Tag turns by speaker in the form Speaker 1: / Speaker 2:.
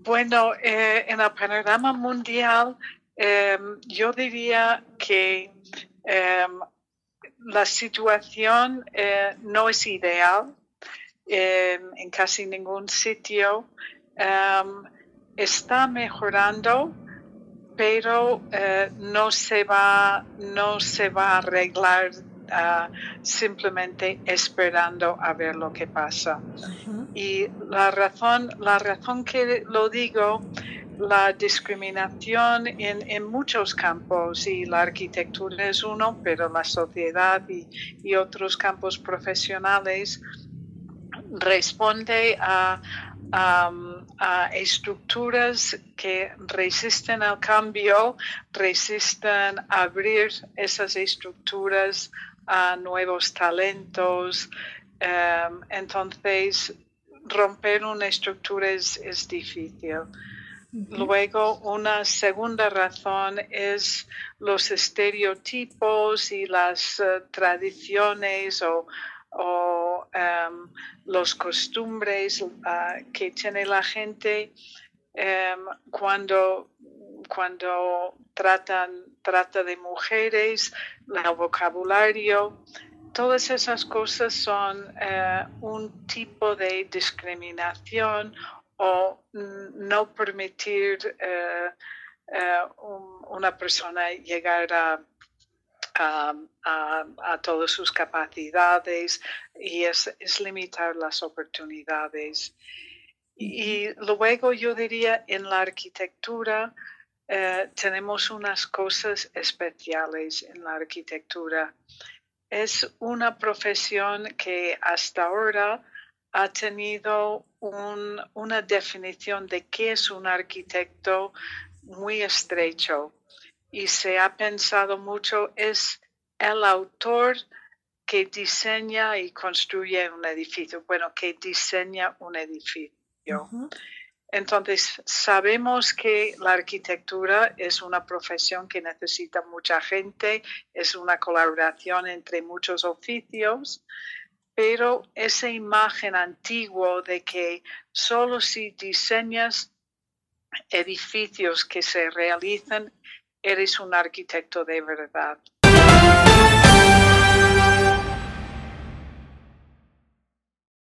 Speaker 1: Bueno, eh, en el panorama mundial, em, yo diría que em, la situación eh, no es ideal em, en casi ningún sitio. está mejorando, pero eh, no se va, no se va a arreglar uh, simplemente esperando a ver lo que pasa. Y la razón, la razón que lo digo, la discriminación en, en, muchos campos, y la arquitectura es uno, pero la sociedad y, y otros campos profesionales responde a, a, a, estructuras que resisten al cambio, resisten abrir esas estructuras a nuevos talentos. Em, entonces, romper una estructura es, difícil. Luego, una segunda razón es los estereotipos y las eh, tradiciones o, um, los costumbres uh, que tiene la gente um, cuando, cuando tratan, trata de mujeres, el vocabulario, todas esas cosas son eh, un tipo de discriminación o no permitir eh, eh, una persona llegar a, a, todas sus capacidades y es, es limitar las oportunidades. Y luego yo diría en la arquitectura, eh, tenemos unas cosas especiales en la arquitectura. Es una profesión que hasta ahora ha tenido una definición de qué es un arquitecto muy estrecho y se ha pensado mucho es el autor que diseña y construye un edificio, bueno, que diseña un edificio. Entonces, sabemos que la arquitectura es una profesión que necesita mucha gente, es una colaboración entre muchos oficios, pero esa imagen antigua de que solo si diseñas edificios que se realizan, eres un arquitecto de verdad.